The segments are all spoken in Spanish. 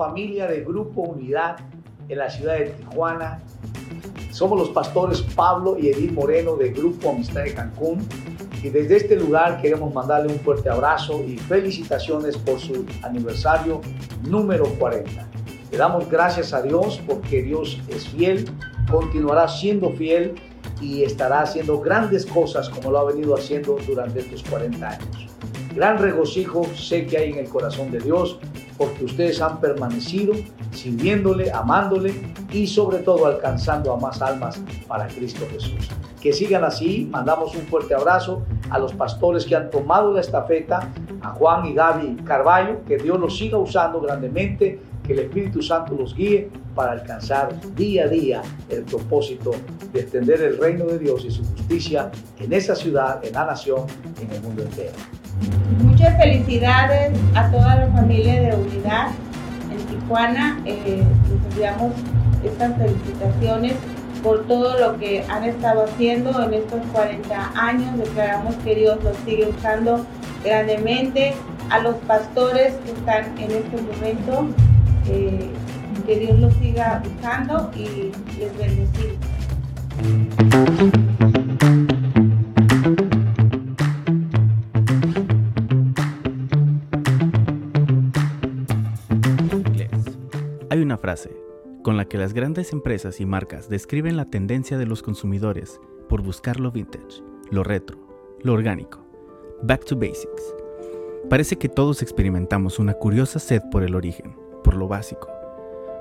familia de Grupo Unidad en la ciudad de Tijuana. Somos los pastores Pablo y Edith Moreno de Grupo Amistad de Cancún. Y desde este lugar queremos mandarle un fuerte abrazo y felicitaciones por su aniversario número 40. Le damos gracias a Dios porque Dios es fiel, continuará siendo fiel y estará haciendo grandes cosas como lo ha venido haciendo durante estos 40 años. Gran regocijo sé que hay en el corazón de Dios porque ustedes han permanecido sirviéndole, amándole y sobre todo alcanzando a más almas para Cristo Jesús. Que sigan así, mandamos un fuerte abrazo a los pastores que han tomado la estafeta, a Juan y Gaby Carballo, que Dios los siga usando grandemente, que el Espíritu Santo los guíe para alcanzar día a día el propósito de extender el reino de Dios y su justicia en esa ciudad, en la nación, en el mundo entero. Muchas felicidades a toda la familia de Unidad en Tijuana. Eh, les enviamos estas felicitaciones por todo lo que han estado haciendo en estos 40 años. Declaramos que Dios los sigue usando grandemente. A los pastores que están en este momento, eh, que Dios los siga usando y les bendecimos. Con la que las grandes empresas y marcas describen la tendencia de los consumidores por buscar lo vintage, lo retro, lo orgánico, back to basics. Parece que todos experimentamos una curiosa sed por el origen, por lo básico.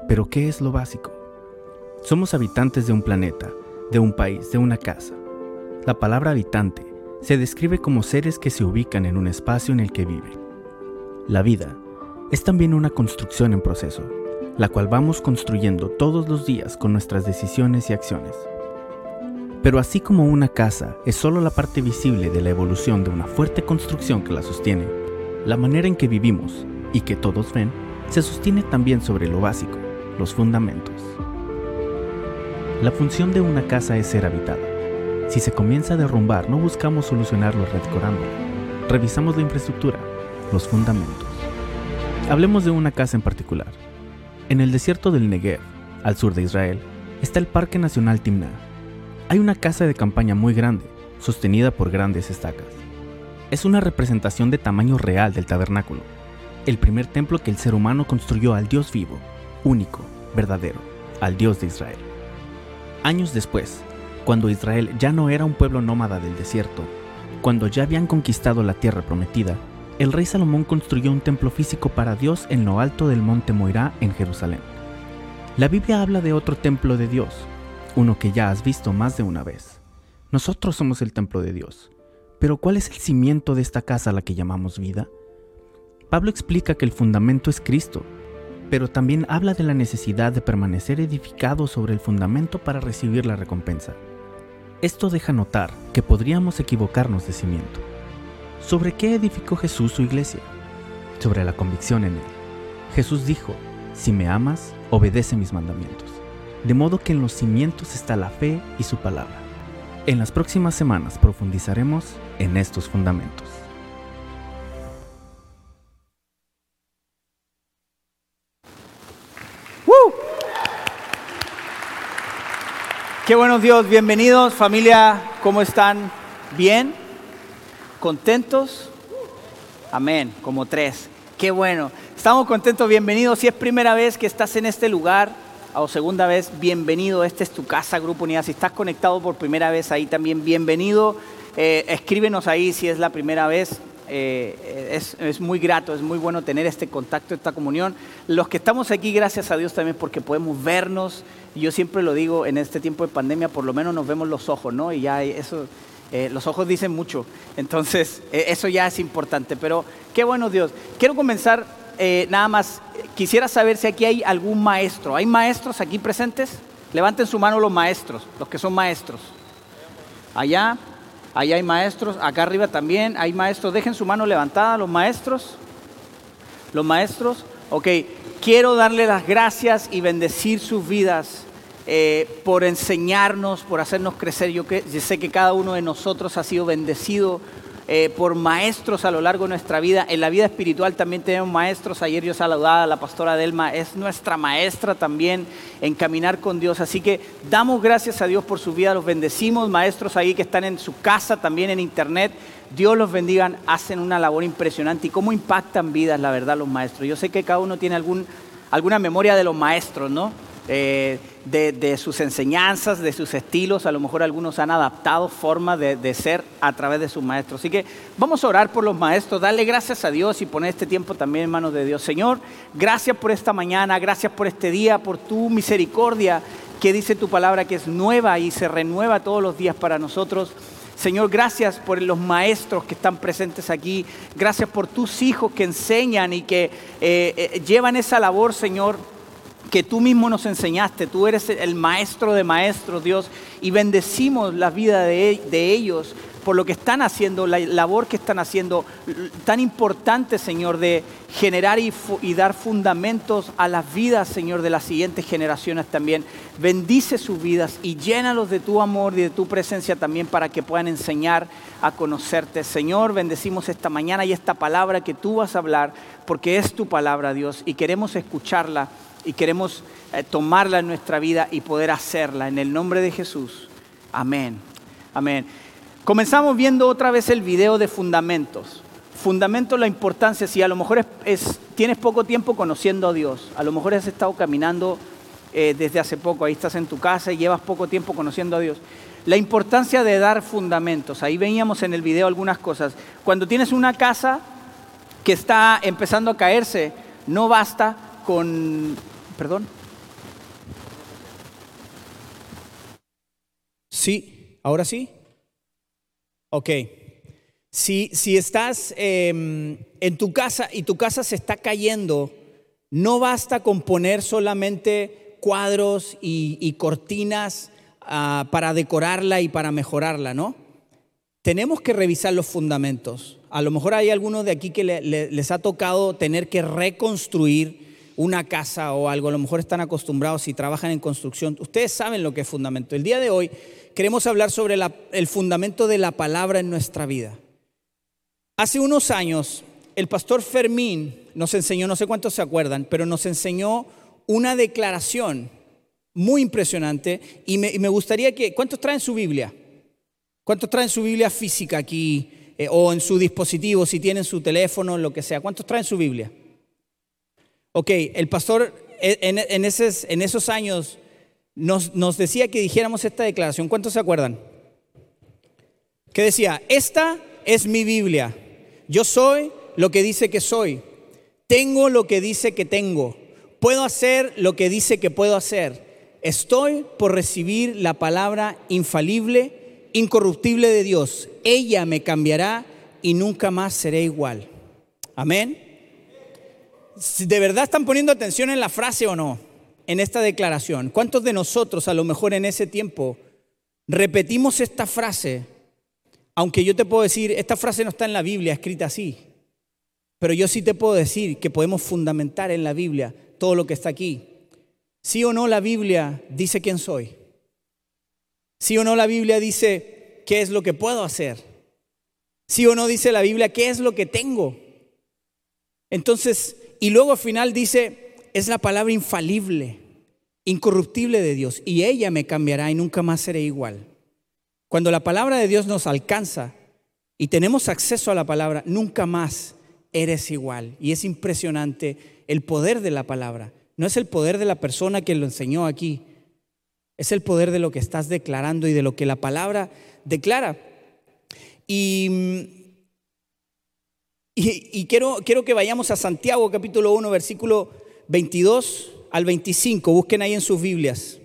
Pero ¿qué es lo básico? Somos habitantes de un planeta, de un país, de una casa. La palabra habitante se describe como seres que se ubican en un espacio en el que viven. La vida es también una construcción en proceso, la cual vamos construyendo todos los días con nuestras decisiones y acciones. Pero así como una casa es solo la parte visible de la evolución de una fuerte construcción que la sostiene, la manera en que vivimos y que todos ven se sostiene también sobre lo básico, los fundamentos. La función de una casa es ser habitada. Si se comienza a derrumbar, no buscamos solucionarlo redecorándola. Revisamos la infraestructura, los fundamentos. Hablemos de una casa en particular, en el desierto del Negev, al sur de Israel, está el Parque Nacional Timná. Hay una casa de campaña muy grande, sostenida por grandes estacas. Es una representación de tamaño real del tabernáculo, el primer templo que el ser humano construyó al Dios vivo, único, verdadero, al Dios de Israel. Años después, cuando Israel ya no era un pueblo nómada del desierto, cuando ya habían conquistado la tierra prometida, el rey Salomón construyó un templo físico para Dios en lo alto del monte Moirá en Jerusalén. La Biblia habla de otro templo de Dios, uno que ya has visto más de una vez. Nosotros somos el templo de Dios. Pero ¿cuál es el cimiento de esta casa a la que llamamos vida? Pablo explica que el fundamento es Cristo, pero también habla de la necesidad de permanecer edificado sobre el fundamento para recibir la recompensa. Esto deja notar que podríamos equivocarnos de cimiento. ¿Sobre qué edificó Jesús su iglesia? Sobre la convicción en él. Jesús dijo, si me amas, obedece mis mandamientos. De modo que en los cimientos está la fe y su palabra. En las próximas semanas profundizaremos en estos fundamentos. Qué buenos Dios, bienvenidos familia, ¿cómo están? ¿Bien? ¿Contentos? Amén, como tres. Qué bueno. Estamos contentos, bienvenidos. Si es primera vez que estás en este lugar o segunda vez, bienvenido. Esta es tu casa, Grupo Unidad. Si estás conectado por primera vez ahí también, bienvenido. Eh, escríbenos ahí si es la primera vez. Eh, es, es, muy grato, es muy bueno tener este contacto, esta comunión. Los que estamos aquí, gracias a Dios también porque podemos vernos. Yo siempre lo digo, en este tiempo de pandemia por lo menos nos vemos los ojos, ¿no? Y ya eso eh, los ojos dicen mucho, entonces eh, eso ya es importante, pero qué bueno Dios. Quiero comenzar eh, nada más, quisiera saber si aquí hay algún maestro. ¿Hay maestros aquí presentes? Levanten su mano los maestros, los que son maestros. Allá, allá hay maestros, acá arriba también hay maestros. Dejen su mano levantada, los maestros. Los maestros, ok, quiero darle las gracias y bendecir sus vidas eh, por enseñarnos, por hacernos crecer. Yo, sé que cada uno de nosotros ha sido bendecido eh, por maestros a lo largo de nuestra vida. En la vida espiritual también tenemos maestros. Ayer yo saludaba a la pastora Delma, es nuestra maestra también en caminar con Dios. Así que damos gracias a Dios por su vida, los bendecimos, maestros ahí que están en su casa, también en internet. Dios los bendiga, hacen una labor impresionante y cómo impactan vidas, la verdad, los maestros. Yo sé que cada uno tiene alguna memoria de los maestros, ¿no? Eh, de, sus enseñanzas, de sus estilos. A lo mejor algunos han adaptado formas de, ser a través de sus maestros. Así que vamos a orar por los maestros, darle gracias a Dios y poner este tiempo también en manos de Dios. Señor, gracias por esta mañana, gracias por este día, por tu misericordia que dice tu palabra que es nueva y se renueva todos los días para nosotros. Señor, gracias por los maestros que están presentes aquí. Gracias por tus hijos que enseñan y que eh, eh, llevan esa labor, Señor que tú mismo nos enseñaste. Tú eres el maestro de maestros, Dios, y bendecimos la vida de, ellos por lo que están haciendo, la labor que están haciendo, tan importante, Señor, de generar y, y, dar fundamentos a las vidas, Señor, de las siguientes generaciones también. Bendice sus vidas y llénalos de tu amor y de tu presencia también para que puedan enseñar a conocerte. Señor, bendecimos esta mañana y esta palabra que tú vas a hablar, porque es tu palabra, Dios, y queremos escucharla y queremos eh, tomarla en nuestra vida y poder hacerla. En el nombre de Jesús. Amén. Amén. Comenzamos viendo otra vez el video de fundamentos. Fundamentos, la importancia, si a lo mejor es, tienes poco tiempo conociendo a Dios, a lo mejor has estado caminando eh, desde hace poco, ahí estás en tu casa y llevas poco tiempo conociendo a Dios. La importancia de dar fundamentos, ahí veíamos en el video algunas cosas. Cuando tienes una casa que está empezando a caerse, no basta con perdón. Sí, ahora sí. Ok. Si, si estás em, en tu casa y tu casa se está cayendo, no basta con poner solamente cuadros y, cortinas ah, para decorarla y para mejorarla, ¿no? Tenemos que revisar los fundamentos. A lo mejor hay algunos de aquí que les ha tocado tener que reconstruir una casa o algo, a lo mejor están acostumbrados y trabajan en construcción. Ustedes saben lo que es fundamento. El día de hoy queremos hablar sobre el fundamento de la palabra en nuestra vida. Hace unos años, el pastor Fermín nos enseñó, no sé cuántos se acuerdan, pero nos enseñó una declaración muy impresionante y me, gustaría que, ¿cuántos traen su Biblia? ¿Cuántos traen su Biblia física aquí eh, o en su dispositivo, si tienen su teléfono, lo que sea? ¿Cuántos traen su Biblia? Ok, el pastor en, esos, años nos, decía que dijéramos esta declaración. ¿Cuántos se acuerdan? Que decía, esta es mi Biblia. Yo soy lo que dice que soy. Tengo lo que dice que tengo. Puedo hacer lo que dice que puedo hacer. Estoy por recibir la palabra infalible, incorruptible de Dios. Ella me cambiará y nunca más seré igual. Amén de verdad están poniendo atención en la frase o no, en esta declaración. ¿Cuántos de nosotros a lo mejor en ese tiempo repetimos esta frase? Aunque yo te puedo decir, esta frase no está en la Biblia escrita así, pero yo sí te puedo decir que podemos fundamentar en la Biblia todo lo que está aquí. Sí o no la Biblia dice quién soy. Sí o no la Biblia dice qué es lo que puedo hacer. Sí o no dice la Biblia qué es lo que tengo. Entonces, y luego al final dice, es la palabra infalible, incorruptible de Dios, y ella me cambiará y nunca más seré igual. Cuando la palabra de Dios nos alcanza y tenemos acceso a la palabra, nunca más eres igual. Y es impresionante el poder de la palabra. No es el poder de la persona que lo enseñó aquí, es el poder de lo que estás declarando y de lo que la palabra declara. Y y, quiero, quiero que vayamos a Santiago capítulo 1, versículo 22 al 25. Busquen ahí en sus Biblias.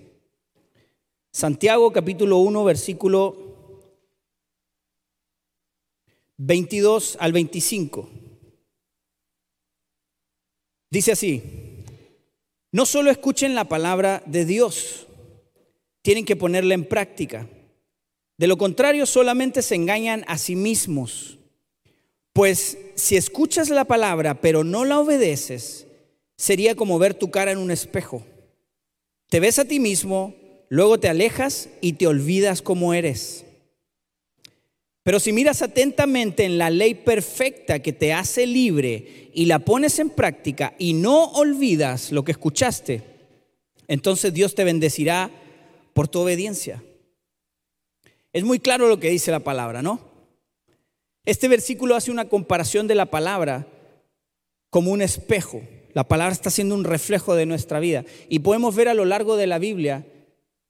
Santiago capítulo 1, versículo 22 al 25. Dice así, no solo escuchen la palabra de Dios, tienen que ponerla en práctica. De lo contrario, solamente se engañan a sí mismos. Pues si escuchas la palabra pero no la obedeces, sería como ver tu cara en un espejo. Te ves a ti mismo, luego te alejas y te olvidas cómo eres. Pero si miras atentamente en la ley perfecta que te hace libre y la pones en práctica y no olvidas lo que escuchaste, entonces Dios te bendecirá por tu obediencia. Es muy claro lo que dice la palabra, ¿no? Este versículo hace una comparación de la palabra como un espejo. La palabra está siendo un reflejo de nuestra vida. Y podemos ver a lo largo de la Biblia,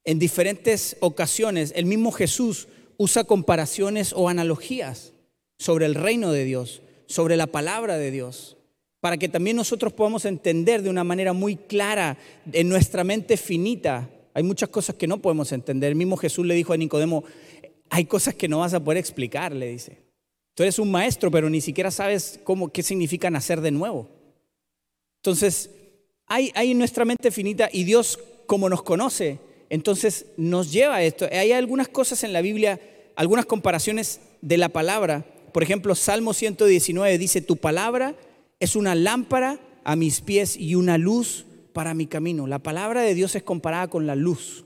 en diferentes ocasiones, el mismo Jesús usa comparaciones o analogías sobre el reino de Dios, sobre la palabra de Dios, para que también nosotros podamos entender de una manera muy clara en nuestra mente finita. Hay muchas cosas que no podemos entender. El mismo Jesús le dijo a Nicodemo, hay cosas que no vas a poder explicar, le dice. Tú eres un maestro, pero ni siquiera sabes cómo, qué significa nacer de nuevo. Entonces, hay, nuestra mente finita y Dios, como nos conoce, entonces nos lleva a esto. Hay algunas cosas en la Biblia, algunas comparaciones de la palabra. Por ejemplo, Salmo 119 dice, tu palabra es una lámpara a mis pies y una luz para mi camino. La palabra de Dios es comparada con la luz,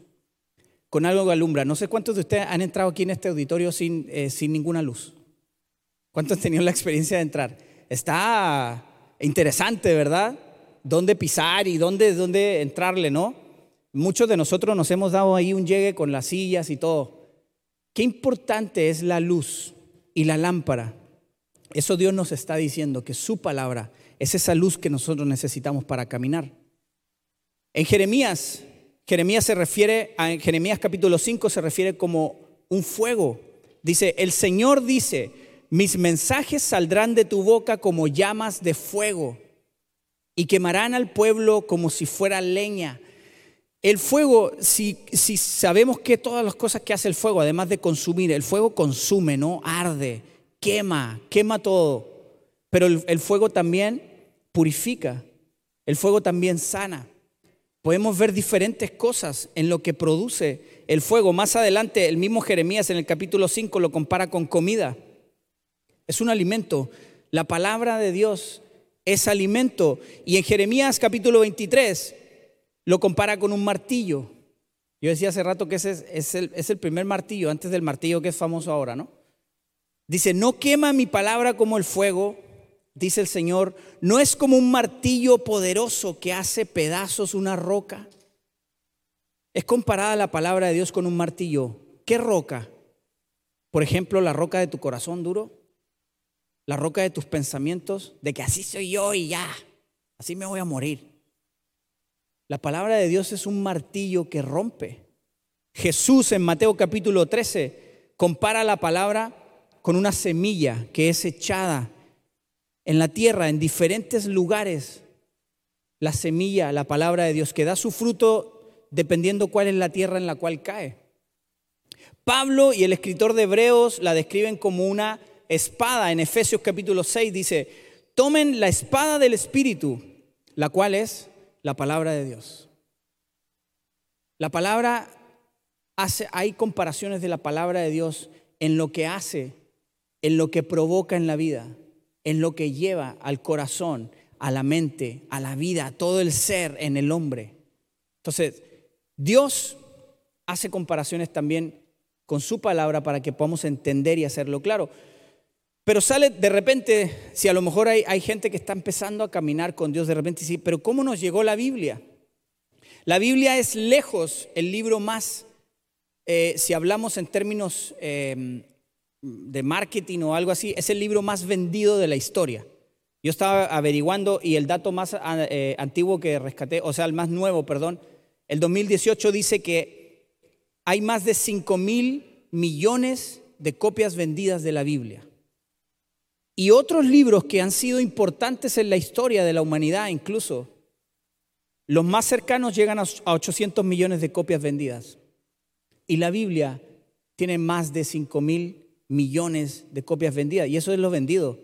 con algo que alumbra. No sé cuántos de ustedes han entrado aquí en este auditorio sin, eh, sin ninguna luz. ¿Cuántos han tenido la experiencia de entrar? Está interesante, ¿verdad? ¿Dónde pisar y dónde, dónde entrarle, no? Muchos de nosotros nos hemos dado ahí un llegue con las sillas y todo. Qué importante es la luz y la lámpara. Eso Dios nos está diciendo, que su palabra es esa luz que nosotros necesitamos para caminar. En Jeremías, Jeremías se refiere, a Jeremías capítulo 5 se refiere como un fuego. Dice, el Señor dice, mis mensajes saldrán de tu boca como llamas de fuego y quemarán al pueblo como si fuera leña. El fuego, si, si sabemos que todas las cosas que hace el fuego, además de consumir, el fuego consume, ¿no? Arde, quema, quema todo. Pero el, el fuego también purifica, el fuego también sana. Podemos ver diferentes cosas en lo que produce el fuego. Más adelante, el mismo Jeremías en el capítulo 5 lo compara con comida. Es un alimento. La palabra de Dios es alimento. Y en Jeremías capítulo 23 lo compara con un martillo. Yo decía hace rato que ese es, el, es el primer martillo, antes del martillo que es famoso ahora, ¿no? Dice, no quema mi palabra como el fuego, dice el Señor, no es como un martillo poderoso que hace pedazos una roca. Es comparada la palabra de Dios con un martillo. ¿Qué roca? Por ejemplo, la roca de tu corazón duro, la roca de tus pensamientos, de que así soy yo y ya, así me voy a morir. La palabra de Dios es un martillo que rompe. Jesús en Mateo capítulo 13 compara la palabra con una semilla que es echada en la tierra, en diferentes lugares. La semilla, la palabra de Dios, que da su fruto dependiendo cuál es la tierra en la cual cae. Pablo y el escritor de Hebreos la describen como una espada. En Efesios capítulo 6 dice, tomen la espada del Espíritu, la cual es la palabra de Dios. La palabra hace, hay comparaciones de la palabra de Dios en lo que hace, en lo que provoca en la vida, en lo que lleva al corazón, a la mente, a la vida, a todo el ser en el hombre. Entonces, Dios hace comparaciones también con su palabra para que podamos entender y hacerlo claro. Pero sale de repente, si a lo mejor hay, gente que está empezando a caminar con Dios, de repente sí, pero ¿cómo nos llegó la Biblia? La Biblia es lejos el libro más, eh, si hablamos en términos em, de marketing o algo así, es el libro más vendido de la historia. Yo estaba averiguando y el dato más ah, eh, antiguo que rescaté, o sea, el más nuevo, perdón, el 2018 dice que hay más de 5 mil millones de copias vendidas de la Biblia. Y otros libros que han sido importantes en la historia de la humanidad incluso, los más cercanos llegan a 800 millones de copias vendidas. Y la Biblia tiene más de 5 mil millones de copias vendidas. Y eso es lo vendido.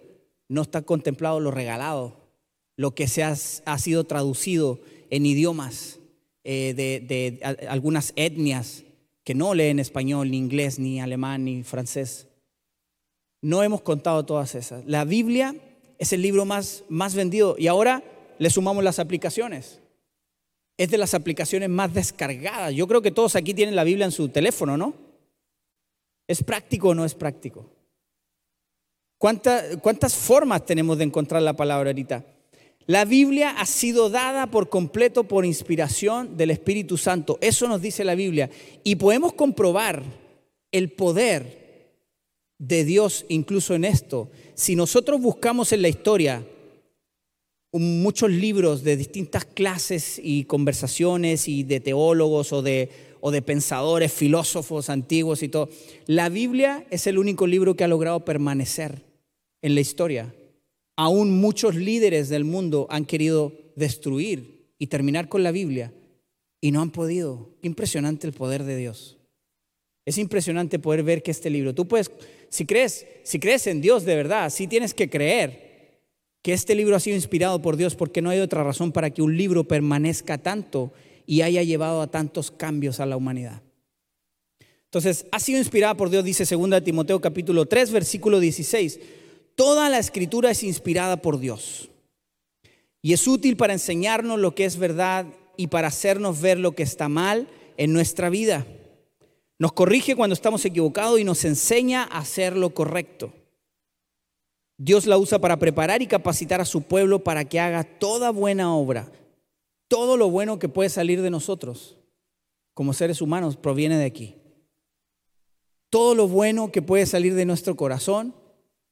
No está contemplado lo regalado, lo que se ha, sido traducido en idiomas eh, de, de algunas etnias que no leen español, ni inglés, ni alemán, ni francés. No hemos contado todas esas. La Biblia es el libro más, más vendido y ahora le sumamos las aplicaciones. Es de las aplicaciones más descargadas. Yo creo que todos aquí tienen la Biblia en su teléfono, ¿no? ¿Es práctico o no es práctico? ¿Cuántas formas tenemos de encontrar la palabra ahorita? La Biblia ha sido dada por completo por inspiración del Espíritu Santo. Eso nos dice la Biblia. Y podemos comprobar el poder de Dios incluso en esto. Si nosotros buscamos en la historia muchos libros de distintas clases y conversaciones y de teólogos o de, o de pensadores, filósofos antiguos y todo, la Biblia es el único libro que ha logrado permanecer en la historia aún muchos líderes del mundo han querido destruir y terminar con la Biblia y no han podido. impresionante el poder de Dios. Es impresionante poder ver que este libro, tú puedes, si crees, si crees en Dios de verdad, sí tienes que creer que este libro ha sido inspirado por Dios porque no hay otra razón para que un libro permanezca tanto y haya llevado a tantos cambios a la humanidad. Entonces, ha sido inspirada por Dios, dice 2 Timoteo capítulo 3, versículo 16 Toda la escritura es inspirada por Dios y es útil para enseñarnos lo que es verdad y para hacernos ver lo que está mal en nuestra vida. Nos corrige cuando estamos equivocados y nos enseña a hacer lo correcto. Dios la usa para preparar y capacitar a su pueblo para que haga toda buena obra. Todo lo bueno que puede salir de nosotros como seres humanos proviene de aquí. Todo lo bueno que puede salir de nuestro corazón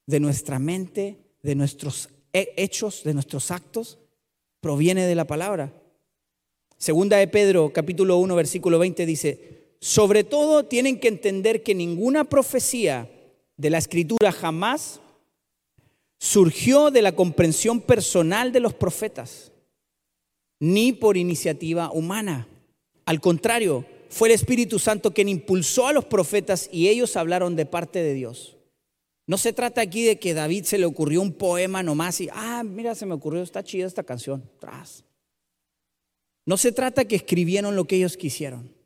de nuestra mente, de nuestros hechos, de nuestros actos, proviene de la palabra. Segunda de Pedro, capítulo 1, versículo 20 dice, sobre todo tienen que entender que ninguna profecía de la escritura jamás surgió de la comprensión personal de los profetas, ni por iniciativa humana. Al contrario, fue el Espíritu Santo quien impulsó a los profetas y ellos hablaron de parte de Dios. No se trata aquí de que David se le ocurrió un poema nomás y, ah, mira, se me ocurrió, está chida esta canción. Tras. No se trata que escribieron lo que ellos quisieron.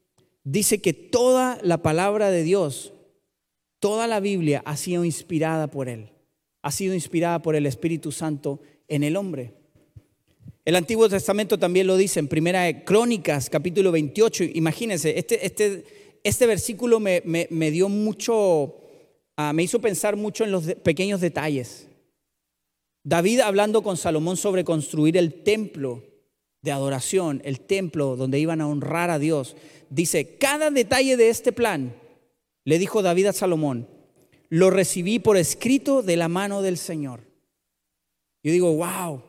Dice que toda la palabra de Dios, toda la Biblia ha sido inspirada por Él. Ha sido inspirada por el Espíritu Santo en el hombre. El Antiguo Testamento también lo dice en Primera Crónicas, capítulo 28. Imagínense, este, este, este versículo me, me dio mucho Ah, me hizo pensar mucho en los pequeños detalles. David hablando con Salomón sobre construir el templo de adoración, el templo donde iban a honrar a Dios, dice, cada detalle de este plan, le dijo David a Salomón, lo recibí por escrito de la mano del Señor. Yo digo, wow,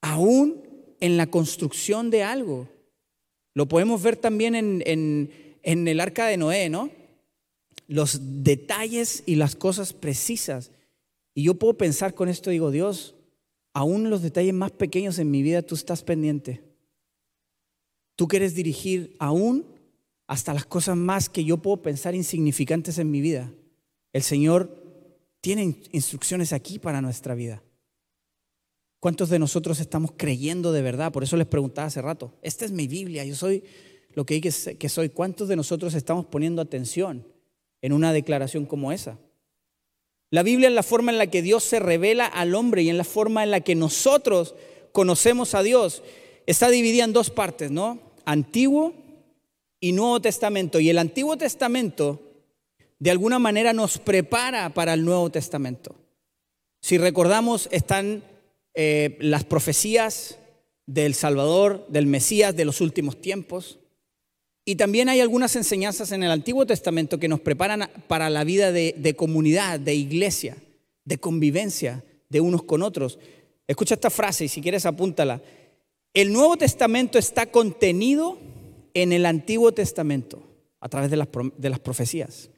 aún en la construcción de algo. Lo podemos ver también en, en el arca de Noé, ¿no? los detalles y las cosas precisas. Y yo puedo pensar con esto, digo, Dios, aún los detalles más pequeños en mi vida tú estás pendiente. Tú quieres dirigir aún hasta las cosas más que yo puedo pensar insignificantes en mi vida. El Señor tiene instrucciones aquí para nuestra vida. ¿Cuántos de nosotros estamos creyendo de verdad? Por eso les preguntaba hace rato, esta es mi Biblia, yo soy lo que, que soy. ¿Cuántos de nosotros estamos poniendo atención? en una declaración como esa. La Biblia es la forma en la que Dios se revela al hombre y en la forma en la que nosotros conocemos a Dios. Está dividida en dos partes, ¿no? Antiguo y Nuevo Testamento. Y el Antiguo Testamento de alguna manera nos prepara para el Nuevo Testamento. Si recordamos, están eh, las profecías del Salvador, del Mesías de los últimos tiempos. Y también hay algunas enseñanzas en el Antiguo Testamento que nos preparan para la vida de, comunidad, de iglesia, de convivencia de unos con otros. Escucha esta frase y si quieres apúntala. El Nuevo Testamento está contenido en el Antiguo Testamento a través de las, de las profecías.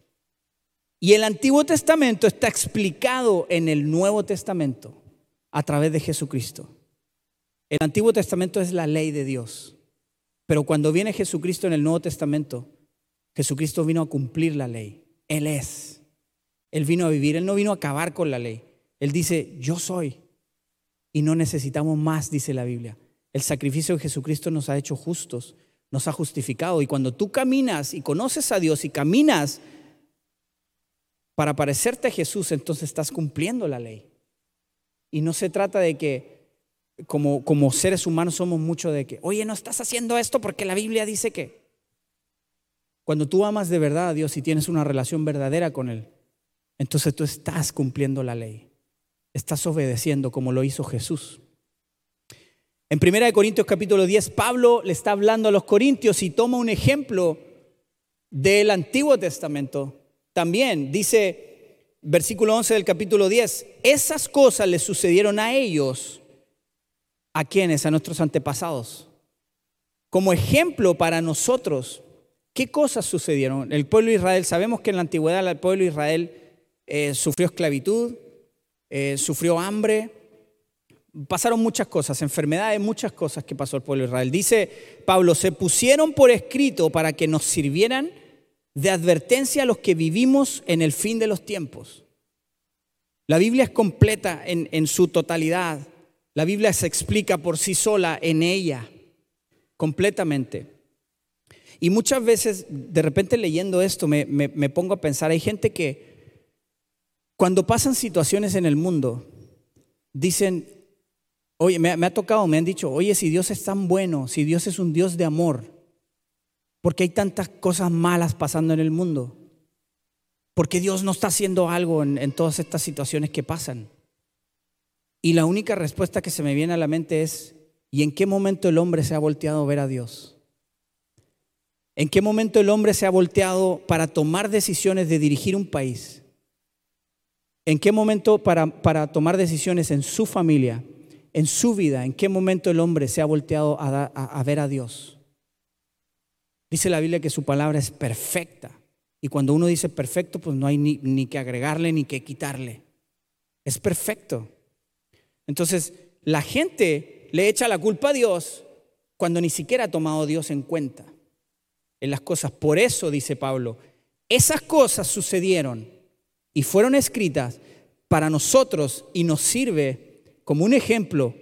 Y el Antiguo Testamento está explicado en el Nuevo Testamento a través de Jesucristo. El Antiguo Testamento es la ley de Dios. Pero cuando viene Jesucristo en el Nuevo Testamento, Jesucristo vino a cumplir la ley. Él es. Él vino a vivir, Él no vino a acabar con la ley. Él dice, yo soy. Y no necesitamos más, dice la Biblia. El sacrificio de Jesucristo nos ha hecho justos, nos ha justificado. Y cuando tú caminas y conoces a Dios y caminas para parecerte a Jesús, entonces estás cumpliendo la ley. Y no se trata de que como, como seres humanos somos mucho de que, oye, no estás haciendo esto porque la Biblia dice que. Cuando tú amas de verdad a Dios y tienes una relación verdadera con Él, entonces tú estás cumpliendo la ley. estás obedeciendo como lo hizo Jesús. En 1 Corintios capítulo 10, Pablo le está hablando a los corintios y toma un ejemplo del Antiguo Testamento. También dice, versículo 11 del capítulo 10, esas cosas le sucedieron a ellos, ¿a quienes? A nuestros antepasados. Como ejemplo para nosotros, ¿qué cosas sucedieron? El pueblo de Israel, sabemos que en la antigüedad el pueblo de Israel eh, sufrió esclavitud, eh, sufrió hambre, pasaron muchas cosas, enfermedades, muchas cosas que pasó el pueblo de Israel. Dice Pablo, se pusieron por escrito para que nos sirvieran de advertencia a los que vivimos en el fin de los tiempos. La Biblia es completa en, su totalidad. La Biblia se explica por sí sola en ella, completamente. Y muchas veces, de repente leyendo esto, me pongo a pensar, hay gente que cuando pasan situaciones en el mundo, dicen, oye, me, ha tocado, me han dicho, oye, si Dios es tan bueno, si Dios es un Dios de amor, ¿por qué hay tantas cosas malas pasando en el mundo? ¿Por qué Dios no está haciendo algo en, todas estas situaciones que pasan? Y la única respuesta que se me viene a la mente es, ¿y en qué momento el hombre se ha volteado a ver a Dios? ¿En qué momento el hombre se ha volteado para tomar decisiones de dirigir un país? ¿En qué momento para, para, tomar decisiones en su familia, en su vida, en qué momento el hombre se ha volteado a, ver a Dios? Dice la Biblia que su palabra es perfecta. Y cuando uno dice perfecto, pues no hay ni, ni que agregarle ni que quitarle. Es perfecto. Entonces, la gente le echa la culpa a Dios cuando ni siquiera ha tomado a Dios en cuenta en las cosas. Por eso, dice Pablo, esas cosas sucedieron y fueron escritas para nosotros y nos sirve como un ejemplo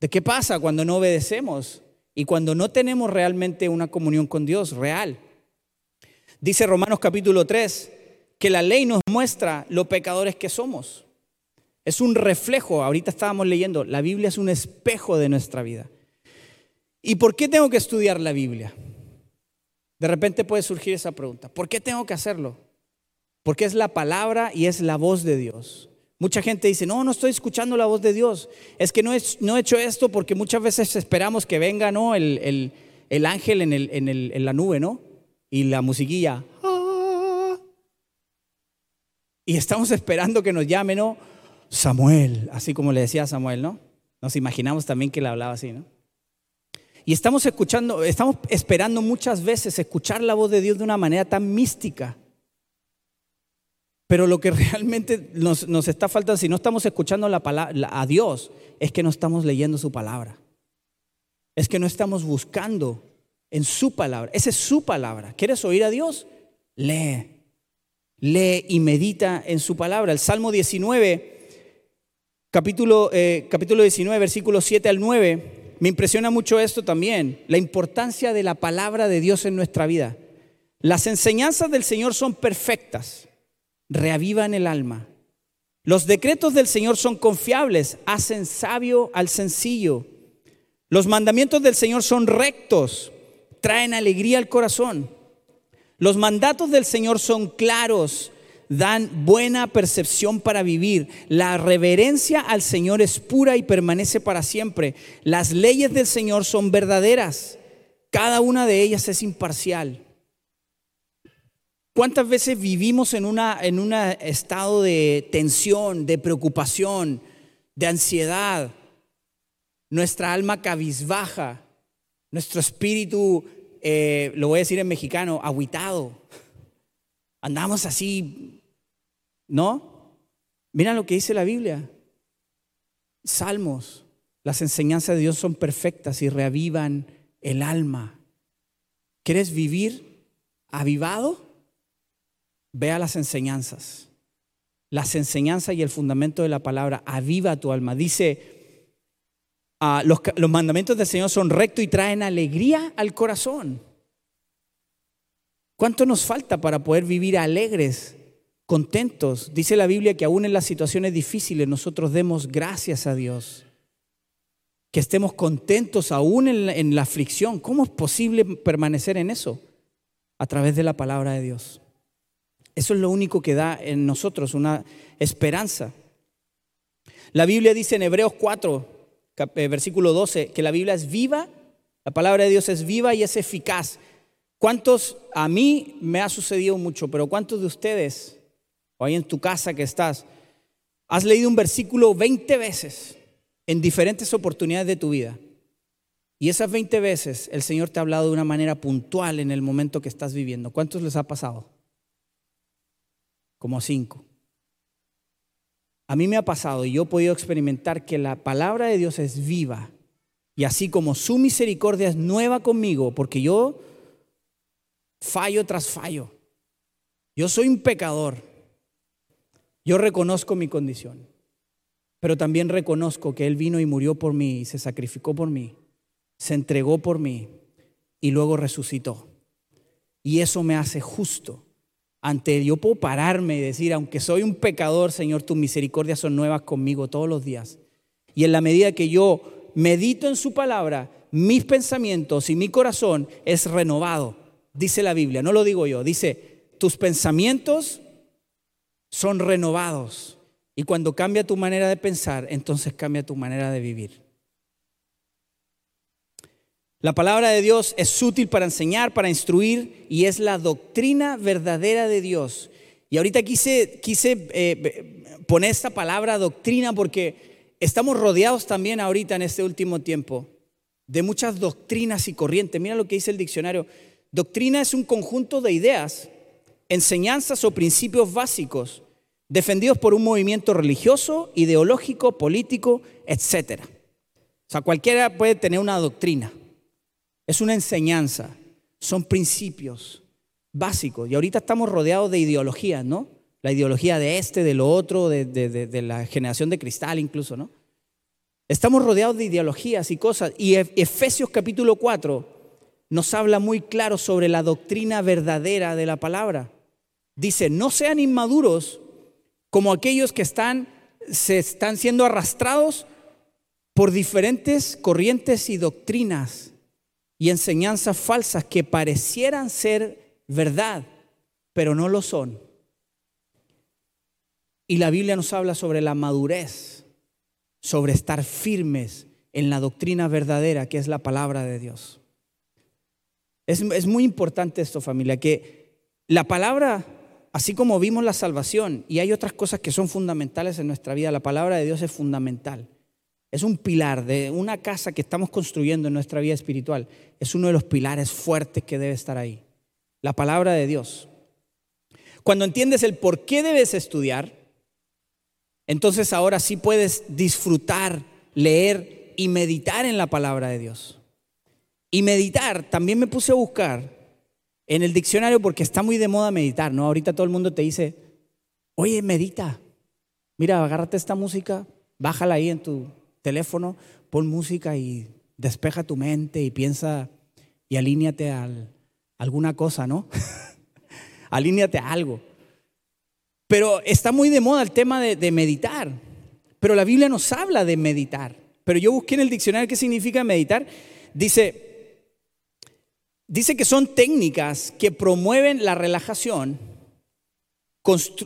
de qué pasa cuando no obedecemos y cuando no tenemos realmente una comunión con Dios real. Dice Romanos capítulo 3 que la ley nos muestra lo pecadores que somos. Es un reflejo, ahorita estábamos leyendo, la Biblia es un espejo de nuestra vida. ¿Y por qué tengo que estudiar la Biblia? De repente puede surgir esa pregunta, ¿por qué tengo que hacerlo? porque es la palabra y es la voz de Dios. Mucha gente dice, no, no estoy escuchando la voz de Dios. Es que no, no he hecho esto porque muchas veces esperamos que venga ¿no? el, ángel en, en, la nube, ¿no? Y la musiquilla. Ah". Y estamos esperando que nos llame, ¿no? Samuel, así como le decía Samuel, ¿no? Nos imaginamos también que le hablaba así, ¿no? Y estamos escuchando, estamos esperando muchas veces escuchar la voz de Dios de una manera tan mística pero lo que realmente nos, está faltando, si no estamos escuchando la palabra, a Dios, es que no estamos leyendo su palabra. Es que no estamos buscando en su palabra. Esa es su palabra. ¿Quieres oír a Dios? Lee. Lee y medita en su palabra. El Salmo 19, capítulo, eh, capítulo 19, versículos 7 al 9. Me impresiona mucho esto también, la importancia de la palabra de Dios en nuestra vida. Las enseñanzas del Señor son perfectas reavivan el alma. Los decretos del Señor son confiables, hacen sabio al sencillo. Los mandamientos del Señor son rectos, traen alegría al corazón. Los mandatos del Señor son claros, dan buena percepción para vivir. La reverencia al Señor es pura y permanece para siempre. Las leyes del Señor son verdaderas, cada una de ellas es imparcial. ¿Cuántas veces vivimos en un en estado de tensión, de preocupación, de ansiedad? Nuestra alma cabizbaja, nuestro espíritu, eh, lo voy a decir en mexicano, aguitado. Andamos así, ¿no? Mira lo que dice la Biblia. Salmos, las enseñanzas de Dios son perfectas y reavivan el alma. ¿Quieres vivir avivado? Vea las enseñanzas. Las enseñanzas y el fundamento de la palabra aviva tu alma. Dice, ah, los, mandamientos del Señor son rectos y traen alegría al corazón. ¿Cuánto nos falta para poder vivir alegres, contentos? Dice la Biblia que aún en las situaciones difíciles nosotros demos gracias a Dios. Que estemos contentos aún en la aflicción. ¿Cómo es posible permanecer en eso? A través de la palabra de Dios. Eso es lo único que da en nosotros una esperanza. La Biblia dice en Hebreos 4, eh, versículo 12, que la Biblia es viva, la palabra de Dios es viva y es eficaz. ¿Cuántos, a mí me ha sucedido mucho, pero cuántos de ustedes, o ahí en tu casa que estás, has leído un versículo 20 veces en diferentes oportunidades de tu vida? Y esas 20 veces el Señor te ha hablado de una manera puntual en el momento que estás viviendo. ¿Cuántos les ha pasado? Como cinco. A mí me ha pasado y yo he podido experimentar que la palabra de Dios es viva. Y así como su misericordia es nueva conmigo, porque yo fallo tras fallo. Yo soy un pecador. Yo reconozco mi condición. Pero también reconozco que Él vino y murió por mí y se sacrificó por mí. Se entregó por mí y luego resucitó. Y eso me hace justo ante yo puedo pararme y decir, aunque soy un pecador, Señor, tus misericordias son nuevas conmigo todos los días. Y en la medida que yo medito en su palabra, mis pensamientos y mi corazón es renovado, dice la Biblia, no lo digo yo, dice, tus pensamientos son renovados. Y cuando cambia tu manera de pensar, entonces cambia tu manera de vivir. La palabra de Dios es útil para enseñar, para instruir y es la doctrina verdadera de Dios. Y ahorita quise, quise eh, poner esta palabra doctrina porque estamos rodeados también ahorita en este último tiempo de muchas doctrinas y corrientes. Mira lo que dice el diccionario. Doctrina es un conjunto de ideas, enseñanzas o principios básicos defendidos por un movimiento religioso, ideológico, político, etc. O sea, cualquiera puede tener una doctrina. Es una enseñanza, son principios básicos. Y ahorita estamos rodeados de ideologías, ¿no? La ideología de este, de lo otro, de, la generación de cristal incluso, ¿no? Estamos rodeados de ideologías y cosas. Y Efesios capítulo 4 nos habla muy claro sobre la doctrina verdadera de la palabra. Dice, no sean inmaduros como aquellos que están, se están siendo arrastrados por diferentes corrientes y doctrinas y enseñanzas falsas que parecieran ser verdad, pero no lo son. Y la Biblia nos habla sobre la madurez, sobre estar firmes en la doctrina verdadera que es la palabra de Dios. Es, muy importante esto, familia, que la palabra, así como vimos la salvación, y hay otras cosas que son fundamentales en nuestra vida, la palabra de Dios es fundamental. Es un pilar de una casa que estamos construyendo en nuestra vida espiritual. Es uno de los pilares fuertes que debe estar ahí. La palabra de Dios. Cuando entiendes el por qué debes estudiar, entonces ahora sí puedes disfrutar, leer y meditar en la palabra de Dios. Y meditar, también me puse a buscar en el diccionario porque está muy de moda meditar, ¿no? Ahorita todo el mundo te dice, oye, medita. Mira, agárrate esta música, bájala ahí en tu teléfono, pon música y despeja tu mente y piensa y alíñate a alguna cosa, ¿no? alíñate a algo. Pero está muy de moda el tema de, de meditar. Pero la Biblia nos habla de meditar. Pero yo busqué en el diccionario qué significa meditar. Dice, dice que son técnicas que promueven la relajación,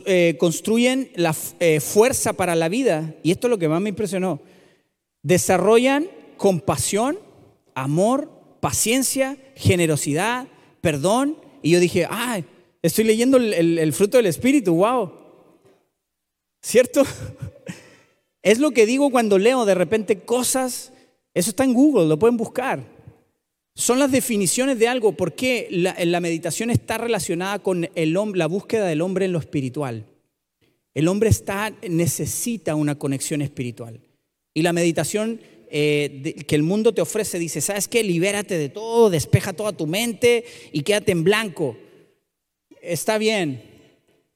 eh, construyen la eh, fuerza para la vida. Y esto es lo que más me impresionó desarrollan compasión, amor, paciencia, generosidad, perdón. Y yo dije, ah, estoy leyendo el, fruto del Espíritu, wow. ¿Cierto? Es lo que digo cuando leo de repente cosas, eso está en Google, lo pueden buscar. Son las definiciones de algo, porque la, la meditación está relacionada con el, la búsqueda del hombre en lo espiritual. El hombre está, necesita una conexión espiritual. Y la meditación eh, que el mundo te ofrece dice, ¿sabes qué? Libérate de todo, despeja toda tu mente y quédate en blanco. Está bien,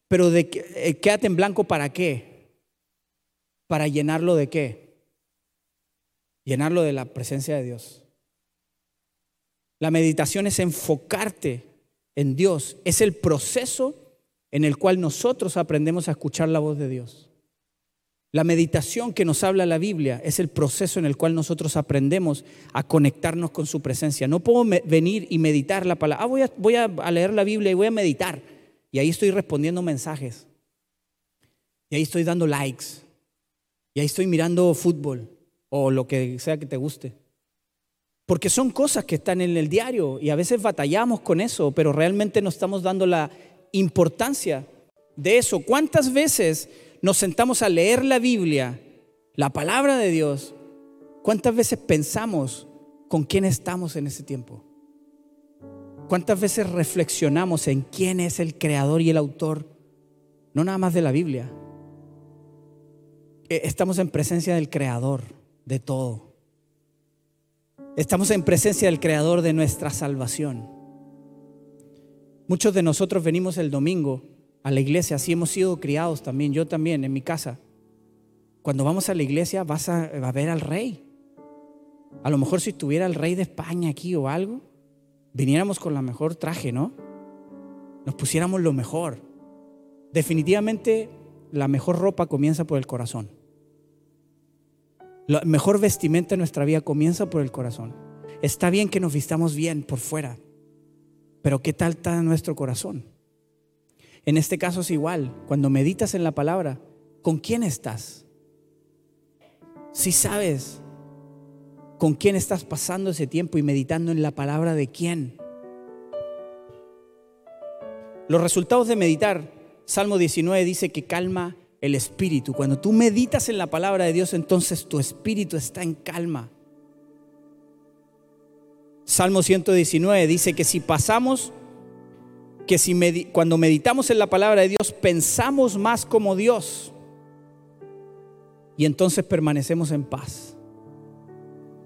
pero de, eh, quédate en blanco para qué? Para llenarlo de qué? Llenarlo de la presencia de Dios. La meditación es enfocarte en Dios, es el proceso en el cual nosotros aprendemos a escuchar la voz de Dios. La meditación que nos habla la Biblia es el proceso en el cual nosotros aprendemos a conectarnos con su presencia. No puedo venir y meditar la palabra. Ah, voy a, leer la Biblia y voy a meditar. Y ahí estoy respondiendo mensajes. Y ahí estoy dando likes. Y ahí estoy mirando fútbol o lo que sea que te guste. Porque son cosas que están en el diario y a veces batallamos con eso, pero realmente no estamos dando la importancia de eso. ¿Cuántas veces nos sentamos a leer la Biblia, la palabra de Dios? ¿Cuántas veces pensamos con quién estamos en ese tiempo? ¿Cuántas veces reflexionamos en quién es el creador y el autor? No nada más de la Biblia. Eh, estamos en presencia del creador de todo. Estamos en presencia del creador de nuestra salvación. Muchos de nosotros venimos el domingo a la iglesia, así hemos sido criados también, yo también en mi casa. Cuando vamos a la iglesia vas a, a ver al rey. A lo mejor si estuviera el rey de España aquí o algo, viniéramos con la mejor traje, ¿no? Nos pusiéramos lo mejor. Definitivamente la mejor ropa comienza por el corazón. La mejor vestimenta en nuestra vida comienza por el corazón. Está bien que nos vistamos bien por fuera, pero ¿qué tal está nuestro corazón? En este caso es igual. Cuando meditas en la palabra, ¿con quién estás? Si sabes con quién estás pasando ese tiempo y meditando en la palabra de quién. Los resultados de meditar, Salmo 19 dice que calma el espíritu. Cuando tú meditas en la palabra de Dios, entonces tu espíritu está en calma. Salmo 119 dice que si pasamos, que si cuando meditamos en la palabra de Dios, pensamos más como Dios y entonces permanecemos en paz.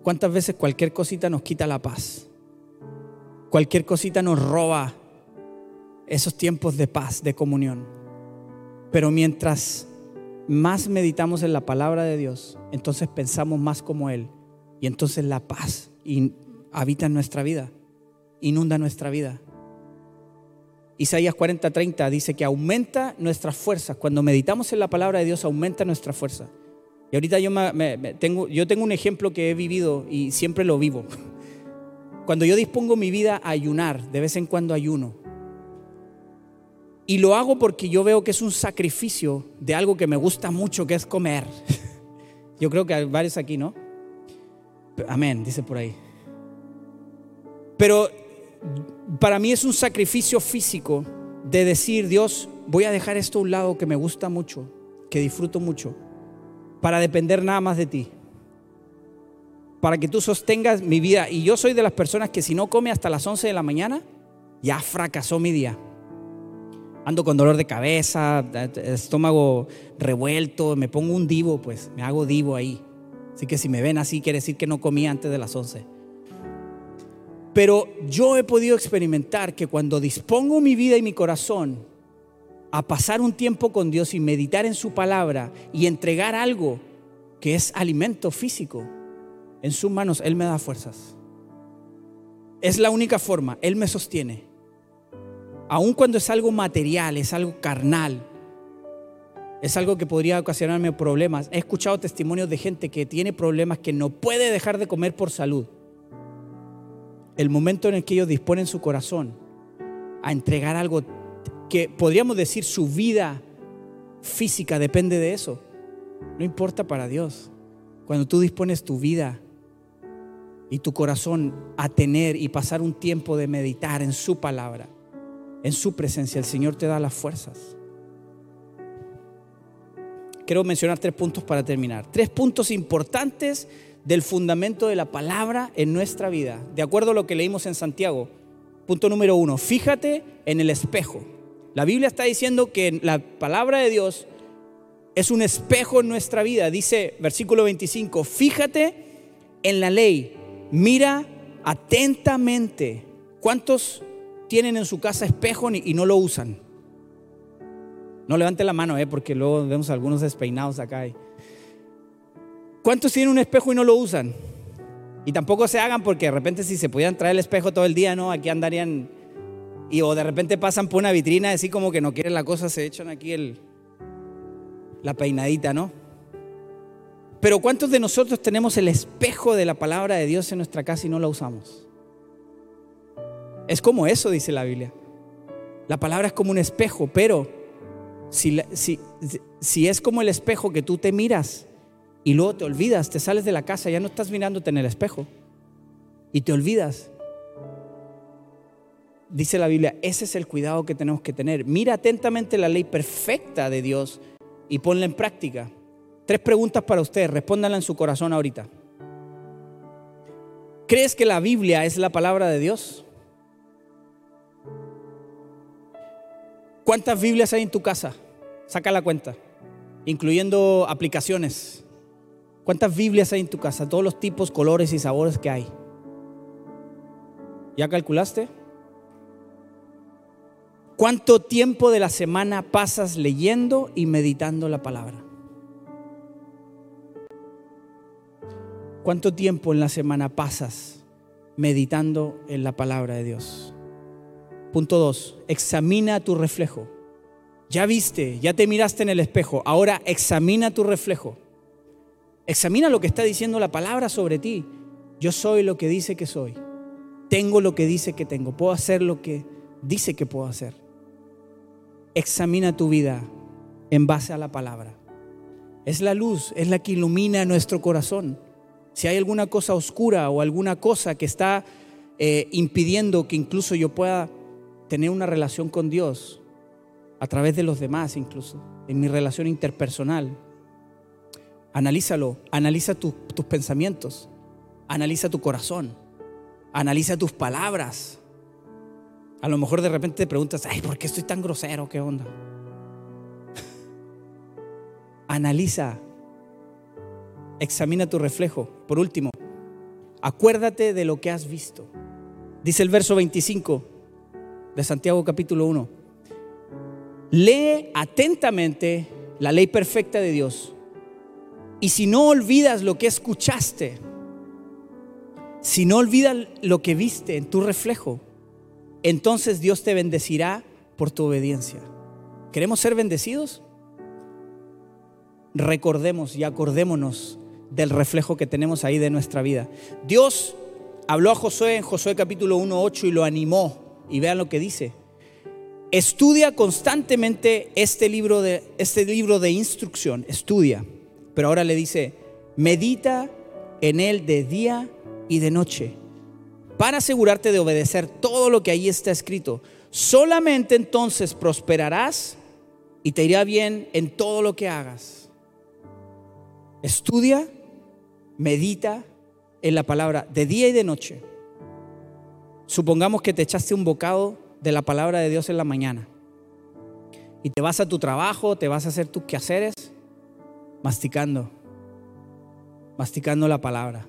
¿Cuántas veces cualquier cosita nos quita la paz? Cualquier cosita nos roba esos tiempos de paz, de comunión. Pero mientras más meditamos en la palabra de Dios, entonces pensamos más como Él. Y entonces la paz habita en nuestra vida, inunda nuestra vida. Isaías 40:30 dice que aumenta nuestras fuerzas. Cuando meditamos en la palabra de Dios, aumenta nuestra fuerza. Y ahorita yo, tengo, yo tengo un ejemplo que he vivido y siempre lo vivo. Cuando yo dispongo mi vida a ayunar, de vez en cuando ayuno. Y lo hago porque yo veo que es un sacrificio de algo que me gusta mucho, que es comer. Yo creo que hay varios aquí, ¿no? Amén, dice por ahí. Pero para mí es un sacrificio físico de decir, Dios, voy a dejar esto a un lado que me gusta mucho, que disfruto mucho para depender nada más de ti. Para que tú sostengas mi vida. Y yo soy de las personas que si no come hasta las 11 de la mañana, ya fracasó mi día. Ando con dolor de cabeza, estómago revuelto, me pongo un divo, pues me hago divo ahí. Así que si me ven así, quiere decir que no comí antes de las 11. Pero yo he podido experimentar que cuando dispongo mi vida y mi corazón a pasar un tiempo con Dios y meditar en su palabra y entregar algo que es alimento físico en sus manos, Él me da fuerzas. Es la única forma, Él me sostiene. Aun cuando es algo material, es algo carnal, es algo que podría ocasionarme problemas. He escuchado testimonios de gente que tiene problemas que no puede dejar de comer por salud. El momento en el que ellos disponen su corazón a entregar algo que podríamos decir su vida física depende de eso. No importa para Dios. Cuando tú dispones tu vida y tu corazón a tener y pasar un tiempo de meditar en su palabra, en su presencia, el Señor te da las fuerzas. Quiero mencionar tres puntos para terminar. Tres puntos importantes del fundamento de la palabra en nuestra vida. De acuerdo a lo que leímos en Santiago. Punto número uno, fíjate en el espejo. La Biblia está diciendo que la palabra de Dios es un espejo en nuestra vida. Dice versículo 25, fíjate en la ley, mira atentamente. ¿Cuántos tienen en su casa espejo y no lo usan? No levante la mano, eh, porque luego vemos algunos despeinados acá. ¿Cuántos tienen un espejo y no lo usan? Y tampoco se hagan porque de repente si se pudieran traer el espejo todo el día, ¿no? Aquí andarían y o de repente pasan por una vitrina así como que no quieren la cosa, se echan aquí el, la peinadita, ¿no? Pero ¿cuántos de nosotros tenemos el espejo de la palabra de Dios en nuestra casa y no la usamos? Es como eso, dice la Biblia. La palabra es como un espejo, pero si, si, si es como el espejo que tú te miras Y luego te olvidas, te sales de la casa, ya no estás mirándote en el espejo. Y te olvidas. Dice la Biblia, ese es el cuidado que tenemos que tener. Mira atentamente la ley perfecta de Dios y ponla en práctica. Tres preguntas para ustedes, respóndanla en su corazón ahorita. ¿Crees que la Biblia es la palabra de Dios? ¿Cuántas Biblias hay en tu casa? Saca la cuenta, incluyendo aplicaciones. ¿Cuántas Biblias hay en tu casa? Todos los tipos, colores y sabores que hay. ¿Ya calculaste? ¿Cuánto tiempo de la semana pasas leyendo y meditando la palabra? ¿Cuánto tiempo en la semana pasas meditando en la palabra de Dios? Punto dos, examina tu reflejo. Ya viste, ya te miraste en el espejo, ahora examina tu reflejo. Examina lo que está diciendo la palabra sobre ti. Yo soy lo que dice que soy. Tengo lo que dice que tengo. Puedo hacer lo que dice que puedo hacer. Examina tu vida en base a la palabra. Es la luz, es la que ilumina nuestro corazón. Si hay alguna cosa oscura o alguna cosa que está eh, impidiendo que incluso yo pueda tener una relación con Dios a través de los demás incluso, en mi relación interpersonal. Analízalo, analiza tus pensamientos, analiza tu corazón, analiza tus palabras. A lo mejor de repente te preguntas, ay, ¿por qué estoy tan grosero? ¿Qué onda? analiza, examina tu reflejo. Por último, acuérdate de lo que has visto. Dice el verso 25 de Santiago capítulo 1. Lee atentamente la ley perfecta de Dios. Y si no olvidas lo que escuchaste, si no olvidas lo que viste en tu reflejo, entonces Dios te bendecirá por tu obediencia. ¿Queremos ser bendecidos? Recordemos y acordémonos del reflejo que tenemos ahí de nuestra vida. Dios habló a Josué en Josué capítulo 1, 8 y lo animó y vean lo que dice. Estudia constantemente este libro de, este libro de instrucción, estudia. Pero ahora le dice, medita en él de día y de noche, para asegurarte de obedecer todo lo que ahí está escrito. Solamente entonces prosperarás y te irá bien en todo lo que hagas. Estudia, medita en la palabra de día y de noche Supongamos que te echaste un bocado de la palabra de Dios en la mañana y te vas a tu trabajo, te vas a hacer tus quehaceres masticando, masticando la palabra.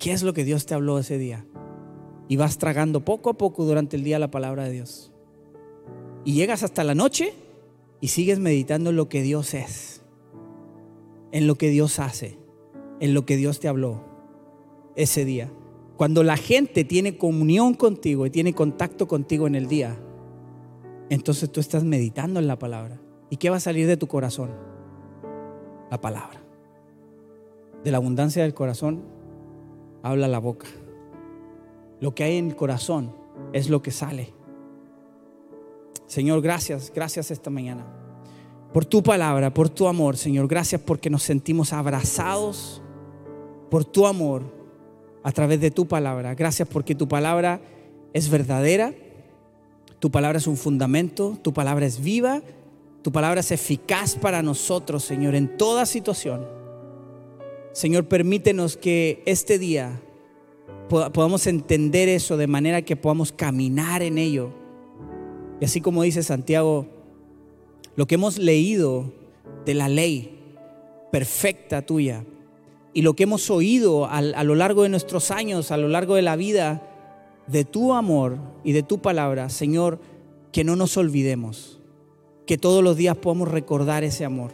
¿Qué es lo que Dios te habló ese día? Y vas tragando poco a poco durante el día la palabra de Dios. Y llegas hasta la noche y sigues meditando en lo que Dios es, en lo que Dios hace, en lo que Dios te habló ese día. Cuando la gente tiene comunión contigo y tiene contacto contigo en el día, entonces tú estás meditando en la palabra. ¿Y qué va a salir de tu corazón? La palabra. De la abundancia del corazón habla la boca. Lo que hay en el corazón es lo que sale. Señor, gracias, gracias esta mañana. Por tu palabra, por tu amor, Señor. Gracias porque nos sentimos abrazados por tu amor a través de tu palabra. Gracias porque tu palabra es verdadera, tu palabra es un fundamento, tu palabra es viva, tu palabra es eficaz para nosotros, Señor, en toda situación. Señor, permítenos que este día podamos entender eso de manera que podamos caminar en ello. Y así como dice Santiago, lo que hemos leído de la ley perfecta tuya, y lo que hemos oído a, lo largo de nuestros años, a lo largo de la vida, de tu amor y de tu palabra, Señor, que no nos olvidemos, que todos los días podamos recordar ese amor,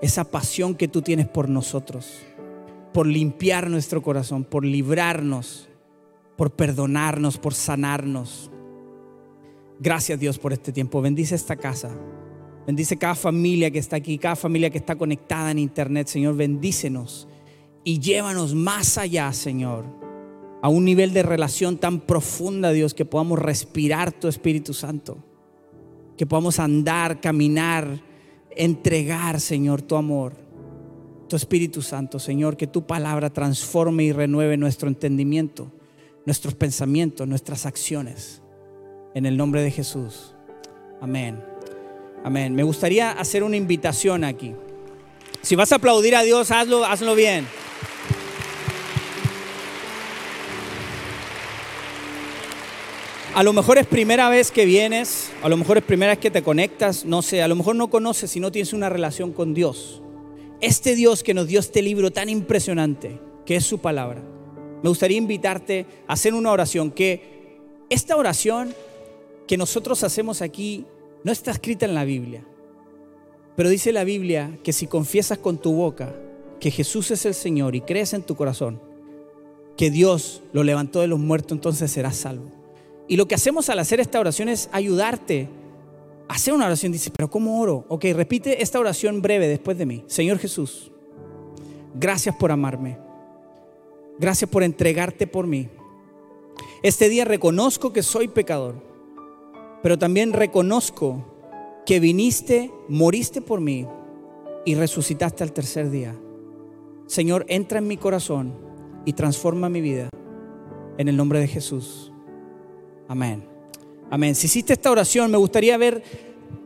esa pasión que tú tienes por nosotros, por limpiar nuestro corazón, por librarnos, por perdonarnos, por sanarnos. Gracias Dios por este tiempo. Bendice esta casa. Bendice cada familia que está aquí, cada familia que está conectada en internet. Señor, bendícenos y llévanos más allá, Señor, a un nivel de relación tan profunda, Dios, que podamos respirar tu Espíritu Santo, que podamos andar, caminar, entregar, Señor, tu amor, tu Espíritu Santo, Señor, que tu palabra transforme y renueve nuestro entendimiento, nuestros pensamientos, nuestras acciones. En el nombre de Jesús. Amén. Amén. Me gustaría hacer una invitación aquí. Si vas a aplaudir a Dios, hazlo, hazlo bien. A lo mejor es primera vez que vienes, a lo mejor es primera vez que te conectas, no sé, a lo mejor no conoces si no tienes una relación con Dios. Este Dios que nos dio este libro tan impresionante, que es su palabra. Me gustaría invitarte a hacer una oración, que esta oración que nosotros hacemos aquí no está escrita en la Biblia, pero dice la Biblia que si confiesas con tu boca que Jesús es el Señor y crees en tu corazón que Dios lo levantó de los muertos, entonces serás salvo. Y lo que hacemos al hacer esta oración es ayudarte a hacer una oración. Dice, pero ¿cómo oro? Ok, repite esta oración breve después de mí. Señor Jesús, gracias por amarme. Gracias por entregarte por mí. Este día reconozco que soy pecador, pero también reconozco que viniste, moriste por mí y resucitaste al tercer día. Señor, entra en mi corazón y transforma mi vida. En el nombre de Jesús. Amén. Amén. Si hiciste esta oración, me gustaría ver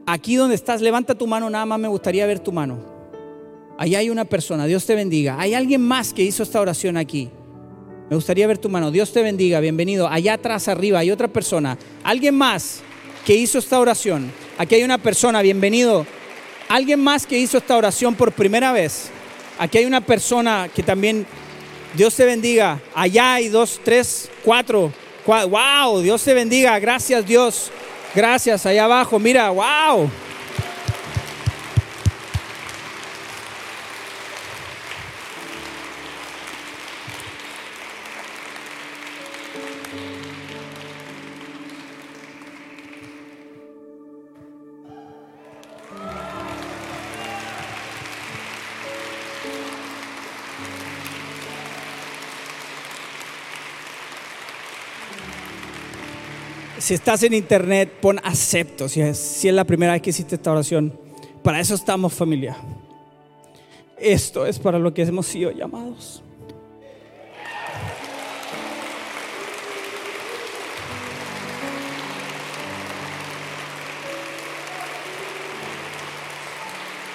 aquí donde estás, levanta tu mano, nada más me gustaría ver tu mano. Ahí hay una persona, Dios te bendiga. Hay alguien más que hizo esta oración aquí. Me gustaría ver tu mano. Dios te bendiga, bienvenido. Allá atrás, arriba, hay otra persona. Alguien más que hizo esta oración. Aquí hay una persona, bienvenido. Alguien más que hizo esta oración por primera vez. Aquí hay una persona que también, Dios te bendiga. Allá hay dos, tres, cuatro. Wow, Dios te bendiga. Gracias Dios. Gracias allá abajo. Mira, wow. Si estás en internet, pon acepto. Si es, si es la primera vez que hiciste esta oración, para eso estamos familia. Esto es para lo que hemos sido llamados.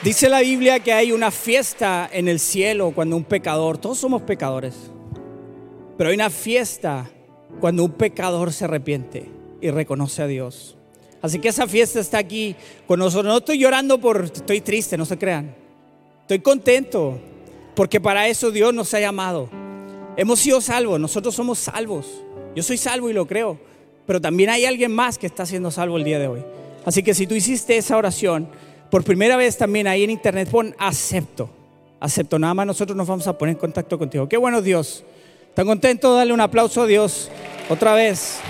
Dice la Biblia que hay una fiesta en el cielo cuando un pecador, todos somos pecadores, pero hay una fiesta cuando un pecador se arrepiente y reconoce a Dios. Así que esa fiesta está aquí con nosotros. No estoy llorando por, estoy triste, no se crean. Estoy contento porque para eso Dios nos ha llamado. Hemos sido salvos, nosotros somos salvos. Yo soy salvo y lo creo, pero también hay alguien más que está siendo salvo el día de hoy. Así que si tú hiciste esa oración, por primera vez también ahí en internet pon acepto. Acepto, nada más nosotros nos vamos a poner en contacto contigo. Qué bueno Dios. ¿Están contentos? Dale un aplauso a Dios otra vez.